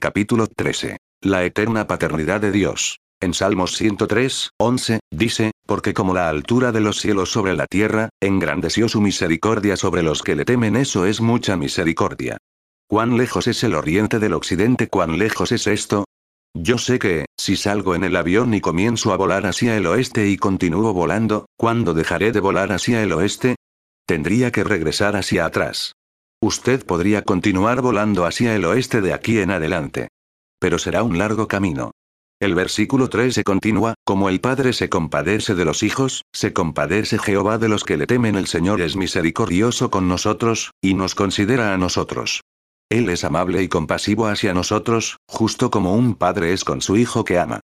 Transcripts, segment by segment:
Capítulo 13. La eterna paternidad de Dios. En Salmos 103, 11, dice, porque como la altura de los cielos sobre la tierra, engrandeció su misericordia sobre los que le temen, eso es mucha misericordia. ¿Cuán lejos es el oriente del occidente? ¿Cuán lejos es esto? Yo sé que, si salgo en el avión y comienzo a volar hacia el oeste y continúo volando, ¿cuándo dejaré de volar hacia el oeste? Tendría que regresar hacia atrás. Usted podría continuar volando hacia el oeste de aquí en adelante. Pero será un largo camino. El versículo 3 se continúa, como el Padre se compadece de los hijos, se compadece Jehová de los que le temen el Señor es misericordioso con nosotros, y nos considera a nosotros. Él es amable y compasivo hacia nosotros, justo como un padre es con su hijo que ama.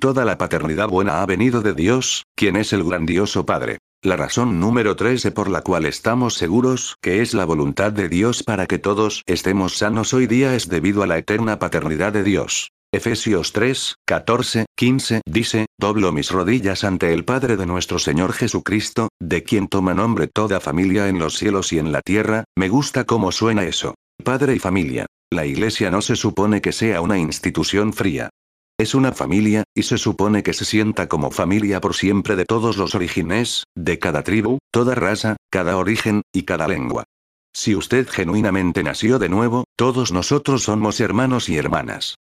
Toda la paternidad buena ha venido de Dios, quien es el grandioso Padre. La razón número 13 por la cual estamos seguros que es la voluntad de Dios para que todos estemos sanos hoy día es debido a la eterna paternidad de Dios. Efesios 3, 14, 15 dice, doblo mis rodillas ante el Padre de nuestro Señor Jesucristo, de quien toma nombre toda familia en los cielos y en la tierra, me gusta cómo suena eso. Padre y familia. La iglesia no se supone que sea una institución fría. Es una familia, y se supone que se sienta como familia por siempre de todos los orígenes, de cada tribu, toda raza, cada origen, y cada lengua. Si usted genuinamente nació de nuevo, todos nosotros somos hermanos y hermanas.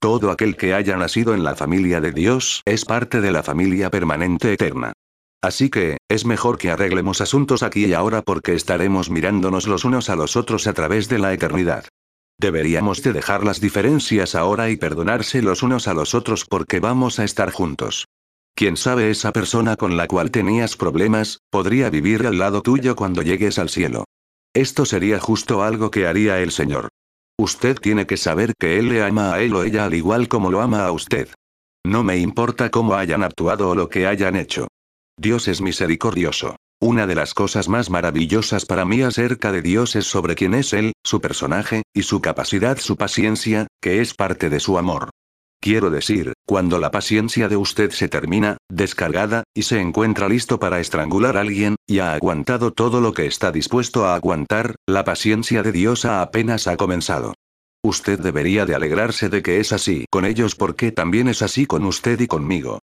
Todo aquel que haya nacido en la familia de Dios es parte de la familia permanente eterna. Así que, es mejor que arreglemos asuntos aquí y ahora porque estaremos mirándonos los unos a los otros a través de la eternidad. Deberíamos de dejar las diferencias ahora y perdonarse los unos a los otros porque vamos a estar juntos. Quién sabe esa persona con la cual tenías problemas, podría vivir al lado tuyo cuando llegues al cielo. Esto sería justo algo que haría el Señor. Usted tiene que saber que Él le ama a Él o ella al igual como lo ama a usted. No me importa cómo hayan actuado o lo que hayan hecho. Dios es misericordioso. Una de las cosas más maravillosas para mí acerca de Dios es sobre quién es Él, su personaje, y su capacidad, su paciencia, que es parte de su amor. Quiero decir, cuando la paciencia de usted se termina, descargada, y se encuentra listo para estrangular a alguien, y ha aguantado todo lo que está dispuesto a aguantar, la paciencia de Dios apenas ha comenzado. Usted debería de alegrarse de que es así con ellos porque también es así con usted y conmigo.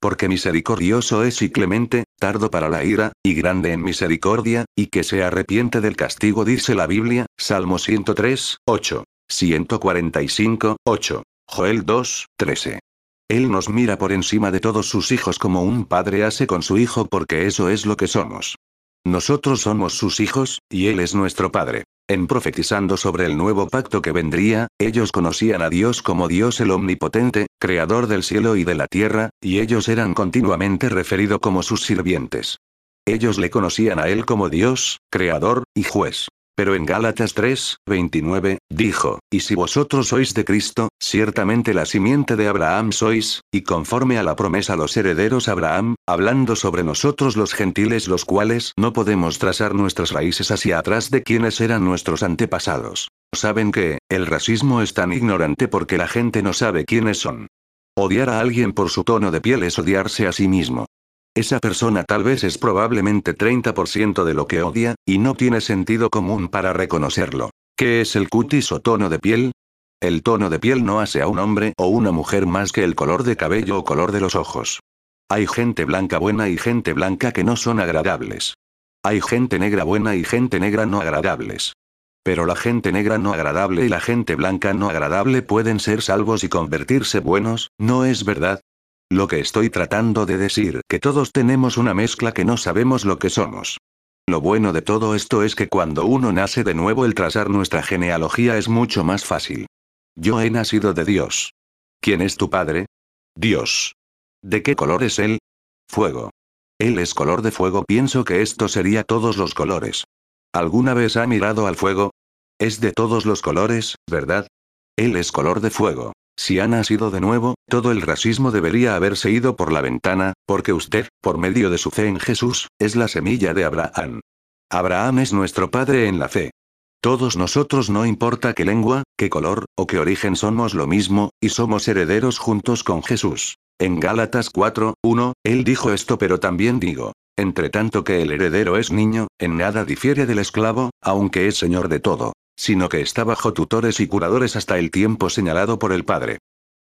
Porque misericordioso es y clemente, tardo para la ira, y grande en misericordia, y que se arrepiente del castigo, dice la Biblia, Salmo 103, 8. 145, 8. Joel 2, 13. Él nos mira por encima de todos sus hijos como un padre hace con su hijo porque eso es lo que somos. Nosotros somos sus hijos, y Él es nuestro Padre. En profetizando sobre el nuevo pacto que vendría, ellos conocían a Dios como Dios el Omnipotente, Creador del cielo y de la tierra, y ellos eran continuamente referidos como sus sirvientes. Ellos le conocían a Él como Dios, Creador, y Juez. Pero en Gálatas 3, 29, dijo, Y si vosotros sois de Cristo, ciertamente la simiente de Abraham sois, y conforme a la promesa los herederos Abraham, hablando sobre nosotros los gentiles los cuales no podemos trazar nuestras raíces hacia atrás de quienes eran nuestros antepasados. Saben que, el racismo es tan ignorante porque la gente no sabe quiénes son. Odiar a alguien por su tono de piel es odiarse a sí mismo. Esa persona tal vez es probablemente 30% de lo que odia, y no tiene sentido común para reconocerlo. ¿Qué es el cutis o tono de piel? El tono de piel no hace a un hombre o una mujer más que el color de cabello o color de los ojos. Hay gente blanca buena y gente blanca que no son agradables. Hay gente negra buena y gente negra no agradables. Pero la gente negra no agradable y la gente blanca no agradable pueden ser salvos y convertirse buenos, ¿no es verdad? Lo que estoy tratando de decir, que todos tenemos una mezcla que no sabemos lo que somos. Lo bueno de todo esto es que cuando uno nace de nuevo el trazar nuestra genealogía es mucho más fácil. Yo he nacido de Dios. ¿Quién es tu padre? Dios. ¿De qué color es él? Fuego. Él es color de fuego. Pienso que esto sería todos los colores. ¿Alguna vez ha mirado al fuego? Es de todos los colores, ¿verdad? Él es color de fuego. Si ha nacido de nuevo, todo el racismo debería haberse ido por la ventana, porque usted, por medio de su fe en Jesús, es la semilla de Abraham. Abraham es nuestro padre en la fe. Todos nosotros no importa qué lengua, qué color, o qué origen somos lo mismo, y somos herederos juntos con Jesús. En Gálatas 4, 1, él dijo esto pero también digo. Entre tanto que el heredero es niño, en nada difiere del esclavo, aunque es señor de todo sino que está bajo tutores y curadores hasta el tiempo señalado por el Padre.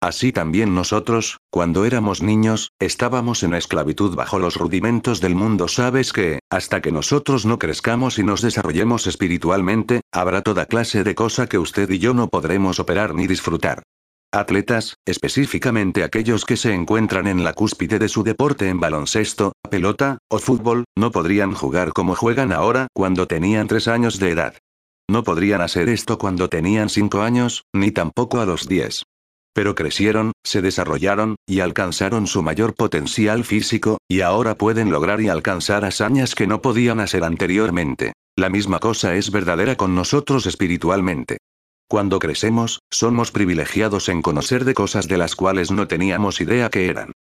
Así también nosotros, cuando éramos niños, estábamos en esclavitud bajo los rudimentos del mundo. Sabes que, hasta que nosotros no crezcamos y nos desarrollemos espiritualmente, habrá toda clase de cosa que usted y yo no podremos operar ni disfrutar. Atletas, específicamente aquellos que se encuentran en la cúspide de su deporte en baloncesto, pelota, o fútbol, no podrían jugar como juegan ahora cuando tenían tres años de edad. No podrían hacer esto cuando tenían cinco años, ni tampoco a los diez. Pero crecieron, se desarrollaron, y alcanzaron su mayor potencial físico, y ahora pueden lograr y alcanzar hazañas que no podían hacer anteriormente. La misma cosa es verdadera con nosotros espiritualmente. Cuando crecemos, somos privilegiados en conocer de cosas de las cuales no teníamos idea que eran.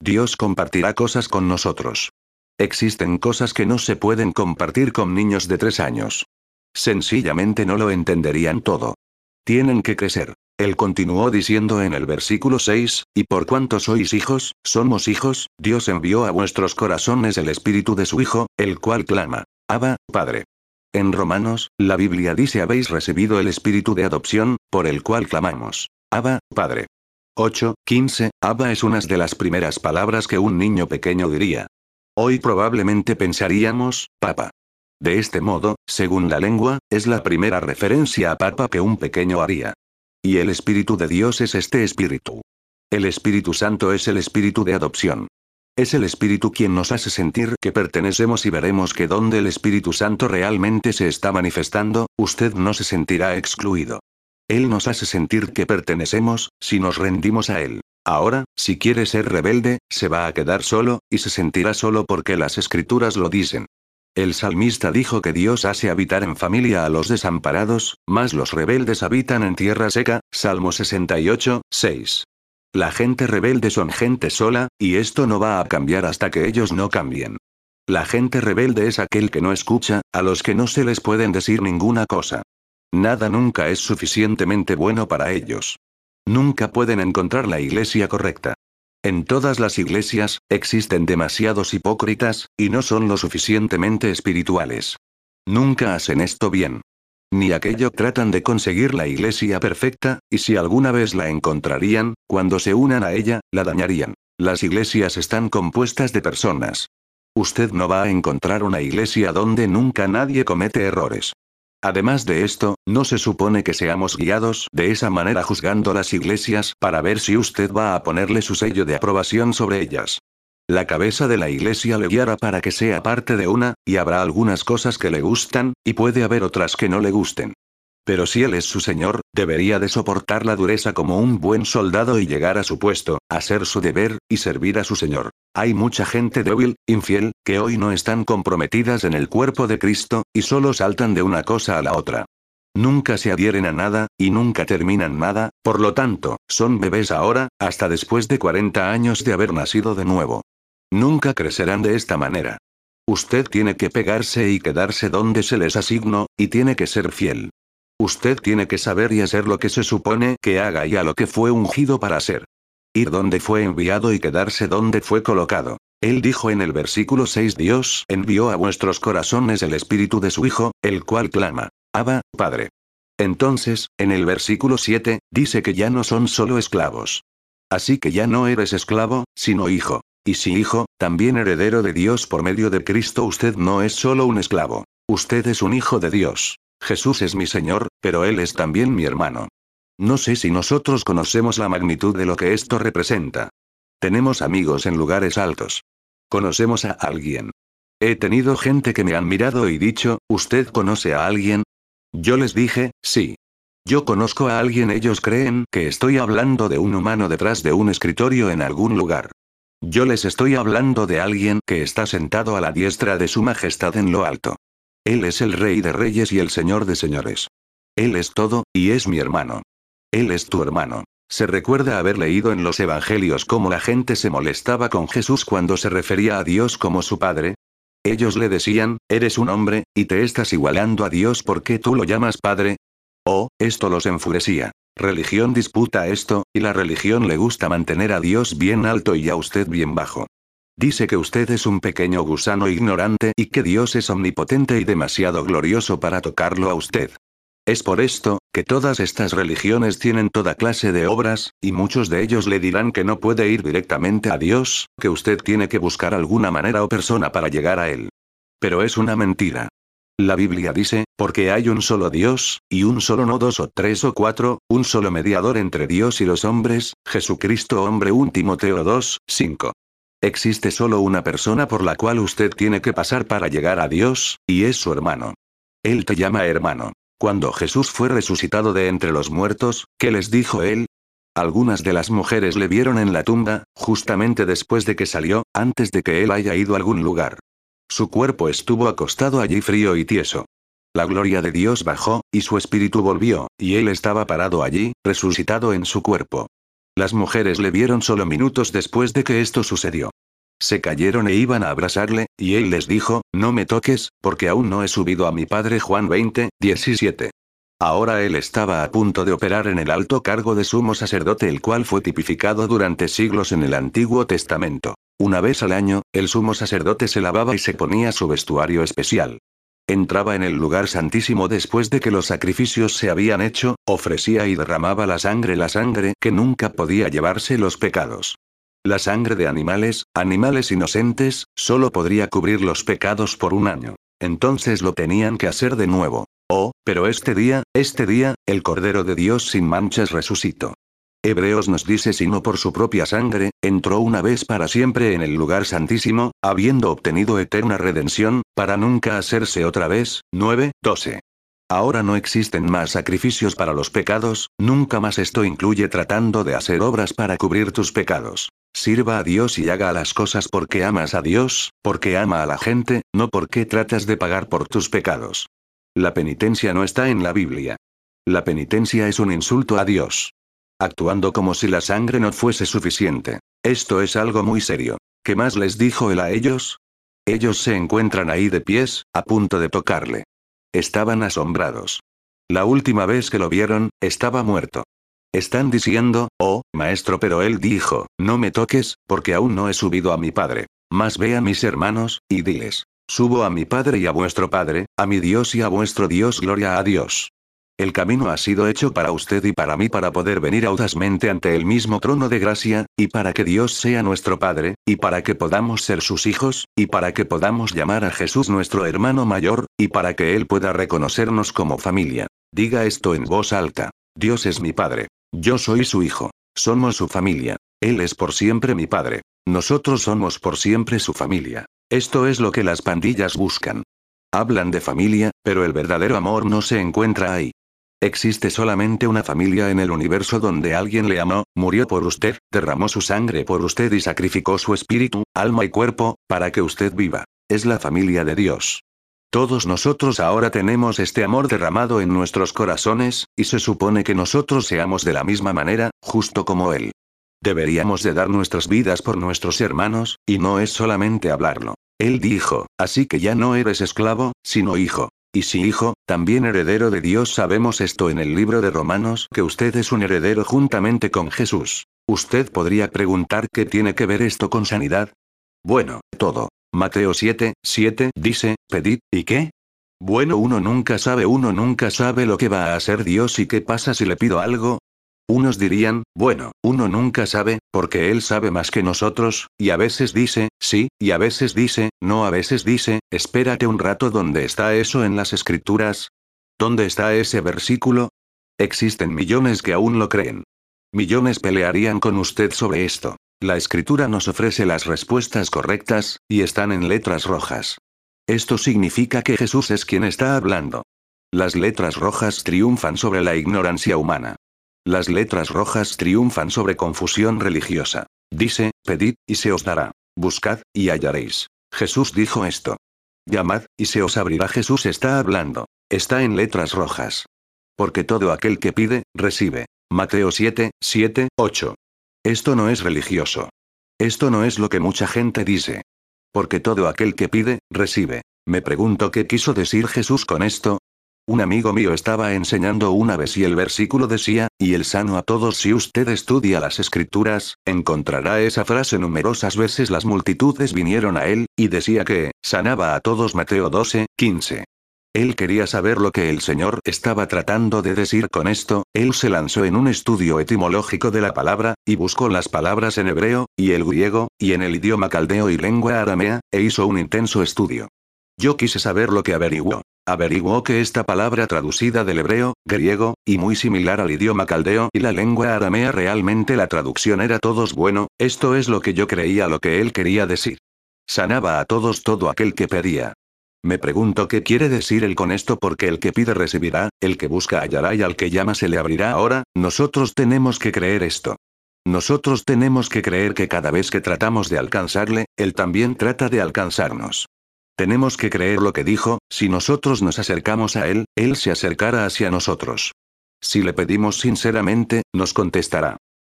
Dios compartirá cosas con nosotros. Existen cosas que no se pueden compartir con niños de tres años. Sencillamente no lo entenderían todo. Tienen que crecer. Él continuó diciendo en el versículo 6, y por cuanto sois hijos, somos hijos, Dios envió a vuestros corazones el espíritu de su Hijo, el cual clama, Abba, Padre. En Romanos, la Biblia dice habéis recibido el espíritu de adopción, por el cual clamamos, Abba, Padre. 8, 15, Abba es una de las primeras palabras que un niño pequeño diría. Hoy probablemente pensaríamos, Papa. De este modo, según la lengua, es la primera referencia a Papa que un pequeño haría. Y el Espíritu de Dios es este Espíritu. El Espíritu Santo es el Espíritu de adopción. Es el Espíritu quien nos hace sentir que pertenecemos y veremos que donde el Espíritu Santo realmente se está manifestando, usted no se sentirá excluido. Él nos hace sentir que pertenecemos, si nos rendimos a Él. Ahora, si quiere ser rebelde, se va a quedar solo, y se sentirá solo porque las escrituras lo dicen. El salmista dijo que Dios hace habitar en familia a los desamparados, mas los rebeldes habitan en tierra seca, Salmo 68, 6. La gente rebelde son gente sola, y esto no va a cambiar hasta que ellos no cambien. La gente rebelde es aquel que no escucha, a los que no se les pueden decir ninguna cosa. Nada nunca es suficientemente bueno para ellos. Nunca pueden encontrar la iglesia correcta. En todas las iglesias, existen demasiados hipócritas, y no son lo suficientemente espirituales. Nunca hacen esto bien. Ni aquello tratan de conseguir la iglesia perfecta, y si alguna vez la encontrarían, cuando se unan a ella, la dañarían. Las iglesias están compuestas de personas. Usted no va a encontrar una iglesia donde nunca nadie comete errores. Además de esto, no se supone que seamos guiados de esa manera juzgando las iglesias para ver si usted va a ponerle su sello de aprobación sobre ellas. La cabeza de la iglesia le guiará para que sea parte de una, y habrá algunas cosas que le gustan, y puede haber otras que no le gusten. Pero si él es su señor, debería de soportar la dureza como un buen soldado y llegar a su puesto, hacer su deber, y servir a su señor. Hay mucha gente débil, infiel, que hoy no están comprometidas en el cuerpo de Cristo, y solo saltan de una cosa a la otra. Nunca se adhieren a nada, y nunca terminan nada, por lo tanto, son bebés ahora, hasta después de 40 años de haber nacido de nuevo. Nunca crecerán de esta manera. Usted tiene que pegarse y quedarse donde se les asignó, y tiene que ser fiel. Usted tiene que saber y hacer lo que se supone que haga y a lo que fue ungido para hacer. Ir donde fue enviado y quedarse donde fue colocado. Él dijo en el versículo 6 Dios envió a vuestros corazones el espíritu de su Hijo, el cual clama, Abba, Padre. Entonces, en el versículo 7, dice que ya no son solo esclavos. Así que ya no eres esclavo, sino hijo. Y si hijo, también heredero de Dios por medio de Cristo usted no es solo un esclavo. Usted es un hijo de Dios. Jesús es mi Señor, pero Él es también mi hermano. No sé si nosotros conocemos la magnitud de lo que esto representa. Tenemos amigos en lugares altos. Conocemos a alguien. He tenido gente que me han mirado y dicho, ¿usted conoce a alguien? Yo les dije, sí. Yo conozco a alguien, ellos creen que estoy hablando de un humano detrás de un escritorio en algún lugar. Yo les estoy hablando de alguien que está sentado a la diestra de su majestad en lo alto. Él es el rey de reyes y el señor de señores. Él es todo, y es mi hermano. Él es tu hermano. Se recuerda haber leído en los evangelios cómo la gente se molestaba con Jesús cuando se refería a Dios como su Padre. Ellos le decían, eres un hombre, y te estás igualando a Dios porque tú lo llamas Padre. Oh, esto los enfurecía. Religión disputa esto, y la religión le gusta mantener a Dios bien alto y a usted bien bajo. Dice que usted es un pequeño gusano ignorante y que Dios es omnipotente y demasiado glorioso para tocarlo a usted. Es por esto, que todas estas religiones tienen toda clase de obras, y muchos de ellos le dirán que no puede ir directamente a Dios, que usted tiene que buscar alguna manera o persona para llegar a Él. Pero es una mentira. La Biblia dice, porque hay un solo Dios, y un solo no dos o tres o cuatro, un solo mediador entre Dios y los hombres, Jesucristo hombre 1 Timoteo 2, 5. Existe solo una persona por la cual usted tiene que pasar para llegar a Dios, y es su hermano. Él te llama hermano. Cuando Jesús fue resucitado de entre los muertos, ¿qué les dijo él? Algunas de las mujeres le vieron en la tumba, justamente después de que salió, antes de que él haya ido a algún lugar. Su cuerpo estuvo acostado allí frío y tieso. La gloria de Dios bajó, y su espíritu volvió, y él estaba parado allí, resucitado en su cuerpo. Las mujeres le vieron solo minutos después de que esto sucedió. Se cayeron e iban a abrazarle, y él les dijo, no me toques, porque aún no he subido a mi padre Juan 20, 17. Ahora él estaba a punto de operar en el alto cargo de sumo sacerdote el cual fue tipificado durante siglos en el Antiguo Testamento. Una vez al año, el sumo sacerdote se lavaba y se ponía su vestuario especial. Entraba en el lugar santísimo después de que los sacrificios se habían hecho, ofrecía y derramaba la sangre, la sangre que nunca podía llevarse los pecados. La sangre de animales, animales inocentes, solo podría cubrir los pecados por un año. Entonces lo tenían que hacer de nuevo. Oh, pero este día, este día, el Cordero de Dios sin manchas resucitó. Hebreos nos dice sino por su propia sangre, entró una vez para siempre en el lugar santísimo, habiendo obtenido eterna redención, para nunca hacerse otra vez. 9, 12. Ahora no existen más sacrificios para los pecados, nunca más esto incluye tratando de hacer obras para cubrir tus pecados. Sirva a Dios y haga las cosas porque amas a Dios, porque ama a la gente, no porque tratas de pagar por tus pecados. La penitencia no está en la Biblia. La penitencia es un insulto a Dios. Actuando como si la sangre no fuese suficiente. Esto es algo muy serio. ¿Qué más les dijo él a ellos? Ellos se encuentran ahí de pies, a punto de tocarle. Estaban asombrados. La última vez que lo vieron, estaba muerto. Están diciendo, oh, maestro, pero él dijo, no me toques, porque aún no he subido a mi padre. Más ve a mis hermanos, y diles, subo a mi padre y a vuestro padre, a mi Dios y a vuestro Dios, gloria a Dios. El camino ha sido hecho para usted y para mí para poder venir audazmente ante el mismo trono de gracia, y para que Dios sea nuestro Padre, y para que podamos ser sus hijos, y para que podamos llamar a Jesús nuestro hermano mayor, y para que Él pueda reconocernos como familia. Diga esto en voz alta. Dios es mi Padre. Yo soy su hijo. Somos su familia. Él es por siempre mi Padre. Nosotros somos por siempre su familia. Esto es lo que las pandillas buscan. Hablan de familia, pero el verdadero amor no se encuentra ahí. Existe solamente una familia en el universo donde alguien le amó, murió por usted, derramó su sangre por usted y sacrificó su espíritu, alma y cuerpo, para que usted viva. Es la familia de Dios. Todos nosotros ahora tenemos este amor derramado en nuestros corazones, y se supone que nosotros seamos de la misma manera, justo como Él. Deberíamos de dar nuestras vidas por nuestros hermanos, y no es solamente hablarlo. Él dijo, así que ya no eres esclavo, sino hijo. Y si hijo, también heredero de Dios sabemos esto en el libro de Romanos que usted es un heredero juntamente con Jesús. Usted podría preguntar qué tiene que ver esto con sanidad. Bueno, todo. Mateo 7, 7 dice, pedid, ¿y qué? Bueno, uno nunca sabe, uno nunca sabe lo que va a hacer Dios y qué pasa si le pido algo, unos dirían, bueno, uno nunca sabe, porque él sabe más que nosotros, y a veces dice, sí, y a veces dice, no, a veces dice, espérate un rato, ¿dónde está eso en las escrituras? ¿Dónde está ese versículo? Existen millones que aún lo creen. Millones pelearían con usted sobre esto. La escritura nos ofrece las respuestas correctas, y están en letras rojas. Esto significa que Jesús es quien está hablando. Las letras rojas triunfan sobre la ignorancia humana. Las letras rojas triunfan sobre confusión religiosa. Dice, pedid, y se os dará. Buscad, y hallaréis. Jesús dijo esto. Llamad, y se os abrirá. Jesús está hablando. Está en letras rojas. Porque todo aquel que pide, recibe. Mateo 7, 7, 8. Esto no es religioso. Esto no es lo que mucha gente dice. Porque todo aquel que pide, recibe. Me pregunto qué quiso decir Jesús con esto, un amigo mío estaba enseñando una vez y el versículo decía, y el sano a todos si usted estudia las escrituras, encontrará esa frase numerosas veces las multitudes vinieron a él, y decía que, sanaba a todos Mateo 12, 15. Él quería saber lo que el Señor estaba tratando de decir con esto, él se lanzó en un estudio etimológico de la palabra, y buscó las palabras en hebreo, y el griego, y en el idioma caldeo y lengua aramea, e hizo un intenso estudio. Yo quise saber lo que averiguó. Averiguó que esta palabra traducida del hebreo, griego, y muy similar al idioma caldeo y la lengua aramea realmente la traducción era todos bueno, esto es lo que yo creía lo que él quería decir. Sanaba a todos todo aquel que pedía. Me pregunto qué quiere decir él con esto porque el que pide recibirá, el que busca hallará y al que llama se le abrirá ahora, nosotros tenemos que creer esto. Nosotros tenemos que creer que cada vez que tratamos de alcanzarle, él también trata de alcanzarnos. Tenemos que creer lo que dijo, si nosotros nos acercamos a él, él se acercará hacia nosotros. Si le pedimos sinceramente, nos contestará.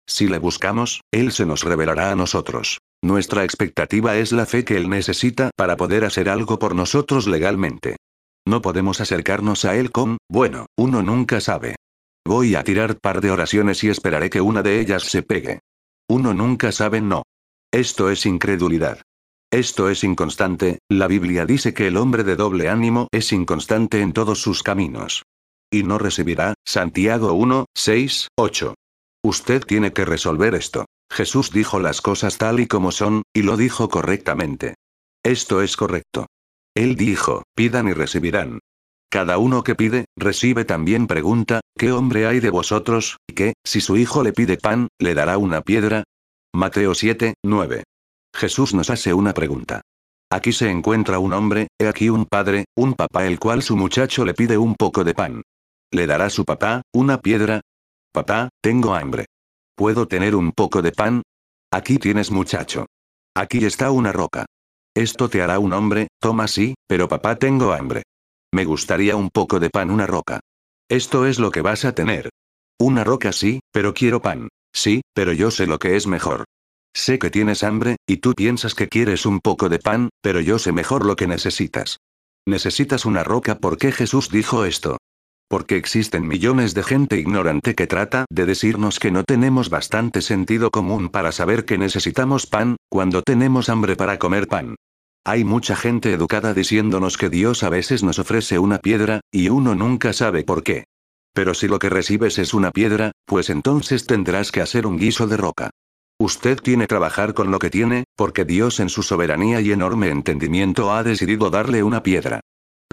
Si le buscamos, Él se nos revelará a nosotros. Nuestra expectativa es la fe que Él necesita para poder hacer algo por nosotros legalmente. No podemos acercarnos a Él con, bueno, uno nunca sabe. Voy a tirar par de oraciones y esperaré que una de ellas se pegue. Uno nunca sabe no. Esto es incredulidad. Esto es inconstante, la Biblia dice que el hombre de doble ánimo es inconstante en todos sus caminos. Y no recibirá, Santiago 1, 6, 8. Usted tiene que resolver esto. Jesús dijo las cosas tal y como son, y lo dijo correctamente. Esto es correcto. Él dijo, pidan y recibirán. Cada uno que pide, recibe también pregunta, ¿qué hombre hay de vosotros, que, si su hijo le pide pan, le dará una piedra? Mateo 7, 9. Jesús nos hace una pregunta. Aquí se encuentra un hombre, he aquí un padre, un papá el cual su muchacho le pide un poco de pan. ¿Le dará su papá, una piedra? Papá, tengo hambre. ¿Puedo tener un poco de pan? Aquí tienes muchacho. Aquí está una roca. Esto te hará un hombre, toma sí, pero papá tengo hambre. Me gustaría un poco de pan, una roca. Esto es lo que vas a tener. Una roca sí, pero quiero pan. Sí, pero yo sé lo que es mejor. Sé que tienes hambre, y tú piensas que quieres un poco de pan, pero yo sé mejor lo que necesitas. Necesitas una roca porque Jesús dijo esto. Porque existen millones de gente ignorante que trata de decirnos que no tenemos bastante sentido común para saber que necesitamos pan, cuando tenemos hambre para comer pan. Hay mucha gente educada diciéndonos que Dios a veces nos ofrece una piedra, y uno nunca sabe por qué. Pero si lo que recibes es una piedra, pues entonces tendrás que hacer un guiso de roca. Usted tiene trabajar con lo que tiene, porque Dios en su soberanía y enorme entendimiento ha decidido darle una piedra.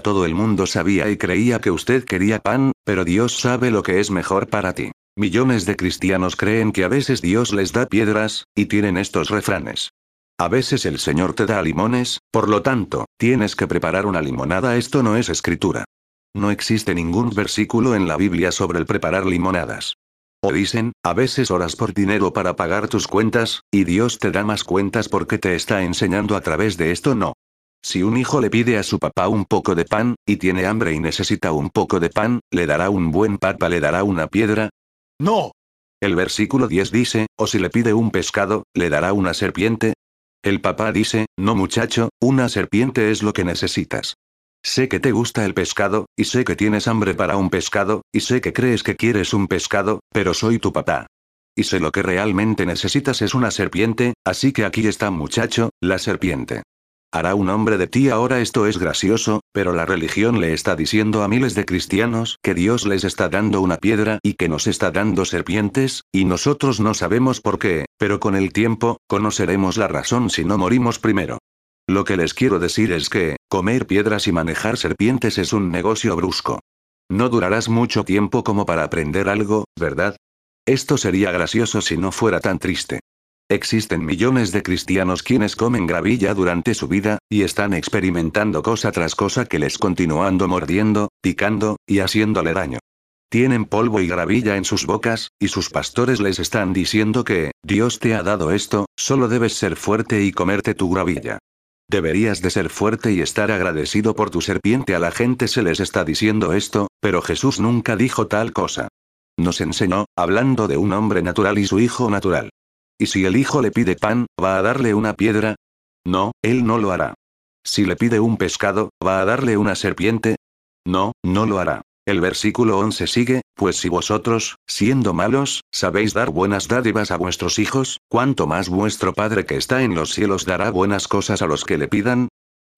Todo el mundo sabía y creía que usted quería pan, pero Dios sabe lo que es mejor para ti. Millones de cristianos creen que a veces Dios les da piedras, y tienen estos refranes. A veces el Señor te da limones, por lo tanto, tienes que preparar una limonada. Esto no es escritura. No existe ningún versículo en la Biblia sobre el preparar limonadas. O dicen, a veces oras por dinero para pagar tus cuentas, y Dios te da más cuentas porque te está enseñando a través de esto no. Si un hijo le pide a su papá un poco de pan, y tiene hambre y necesita un poco de pan, ¿le dará un buen papá le dará una piedra? No. El versículo 10 dice, o si le pide un pescado, ¿le dará una serpiente? El papá dice, no muchacho, una serpiente es lo que necesitas. Sé que te gusta el pescado, y sé que tienes hambre para un pescado, y sé que crees que quieres un pescado, pero soy tu papá. Y sé lo que realmente necesitas es una serpiente, así que aquí está muchacho, la serpiente. Hará un hombre de ti ahora esto es gracioso, pero la religión le está diciendo a miles de cristianos que Dios les está dando una piedra y que nos está dando serpientes, y nosotros no sabemos por qué, pero con el tiempo, conoceremos la razón si no morimos primero. Lo que les quiero decir es que, comer piedras y manejar serpientes es un negocio brusco. No durarás mucho tiempo como para aprender algo, ¿verdad? Esto sería gracioso si no fuera tan triste. Existen millones de cristianos quienes comen gravilla durante su vida, y están experimentando cosa tras cosa que les continuando mordiendo, picando, y haciéndole daño. Tienen polvo y gravilla en sus bocas, y sus pastores les están diciendo que, Dios te ha dado esto, solo debes ser fuerte y comerte tu gravilla. Deberías de ser fuerte y estar agradecido por tu serpiente. A la gente se les está diciendo esto, pero Jesús nunca dijo tal cosa. Nos enseñó, hablando de un hombre natural y su hijo natural. ¿Y si el hijo le pide pan, va a darle una piedra? No, él no lo hará. Si le pide un pescado, ¿va a darle una serpiente? No, no lo hará. El versículo 11 sigue, pues si vosotros, siendo malos, sabéis dar buenas dádivas a vuestros hijos, ¿cuánto más vuestro Padre que está en los cielos dará buenas cosas a los que le pidan?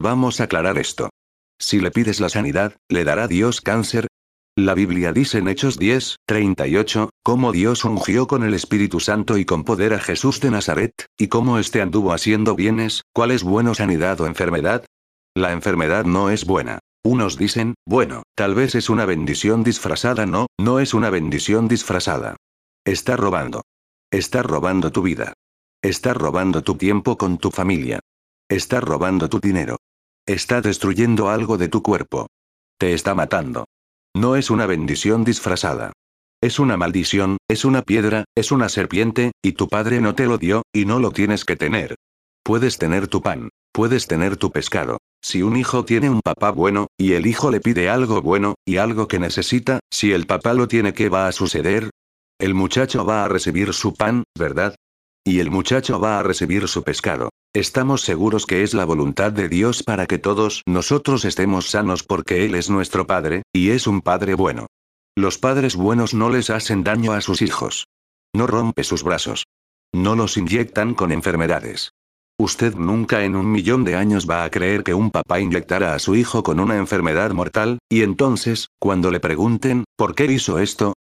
Vamos a aclarar esto. Si le pides la sanidad, ¿le dará Dios cáncer? La Biblia dice en Hechos 10, 38, cómo Dios ungió con el Espíritu Santo y con poder a Jesús de Nazaret, y cómo éste anduvo haciendo bienes, ¿cuál es bueno sanidad o enfermedad? La enfermedad no es buena. Unos dicen, bueno, tal vez es una bendición disfrazada. No, no es una bendición disfrazada. Está robando. Está robando tu vida. Está robando tu tiempo con tu familia. Está robando tu dinero. Está destruyendo algo de tu cuerpo. Te está matando. No es una bendición disfrazada. Es una maldición, es una piedra, es una serpiente, y tu padre no te lo dio, y no lo tienes que tener. Puedes tener tu pan, puedes tener tu pescado. Si un hijo tiene un papá bueno, y el hijo le pide algo bueno, y algo que necesita, si el papá lo tiene, ¿qué va a suceder? El muchacho va a recibir su pan, ¿verdad? Y el muchacho va a recibir su pescado. Estamos seguros que es la voluntad de Dios para que todos nosotros estemos sanos porque Él es nuestro Padre, y es un Padre bueno. Los padres buenos no les hacen daño a sus hijos. No rompe sus brazos. No los inyectan con enfermedades. Usted nunca en un millón de años va a creer que un papá inyectara a su hijo con una enfermedad mortal, y entonces, cuando le pregunten, ¿por qué hizo esto?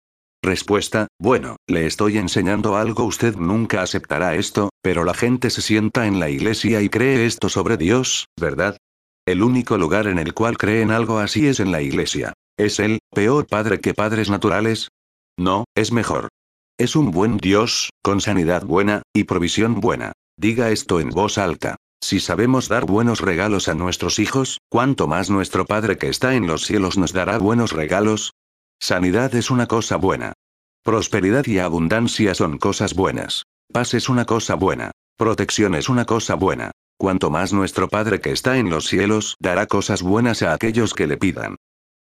Respuesta, bueno, le estoy enseñando algo, usted nunca aceptará esto, pero la gente se sienta en la iglesia y cree esto sobre Dios, ¿verdad? El único lugar en el cual creen algo así es en la iglesia. ¿Es él, peor padre que padres naturales? No, es mejor. Es un buen Dios, con sanidad buena, y provisión buena. Diga esto en voz alta. Si sabemos dar buenos regalos a nuestros hijos, ¿cuánto más nuestro Padre que está en los cielos nos dará buenos regalos? Sanidad es una cosa buena. Prosperidad y abundancia son cosas buenas. Paz es una cosa buena. Protección es una cosa buena. Cuanto más nuestro Padre que está en los cielos dará cosas buenas a aquellos que le pidan.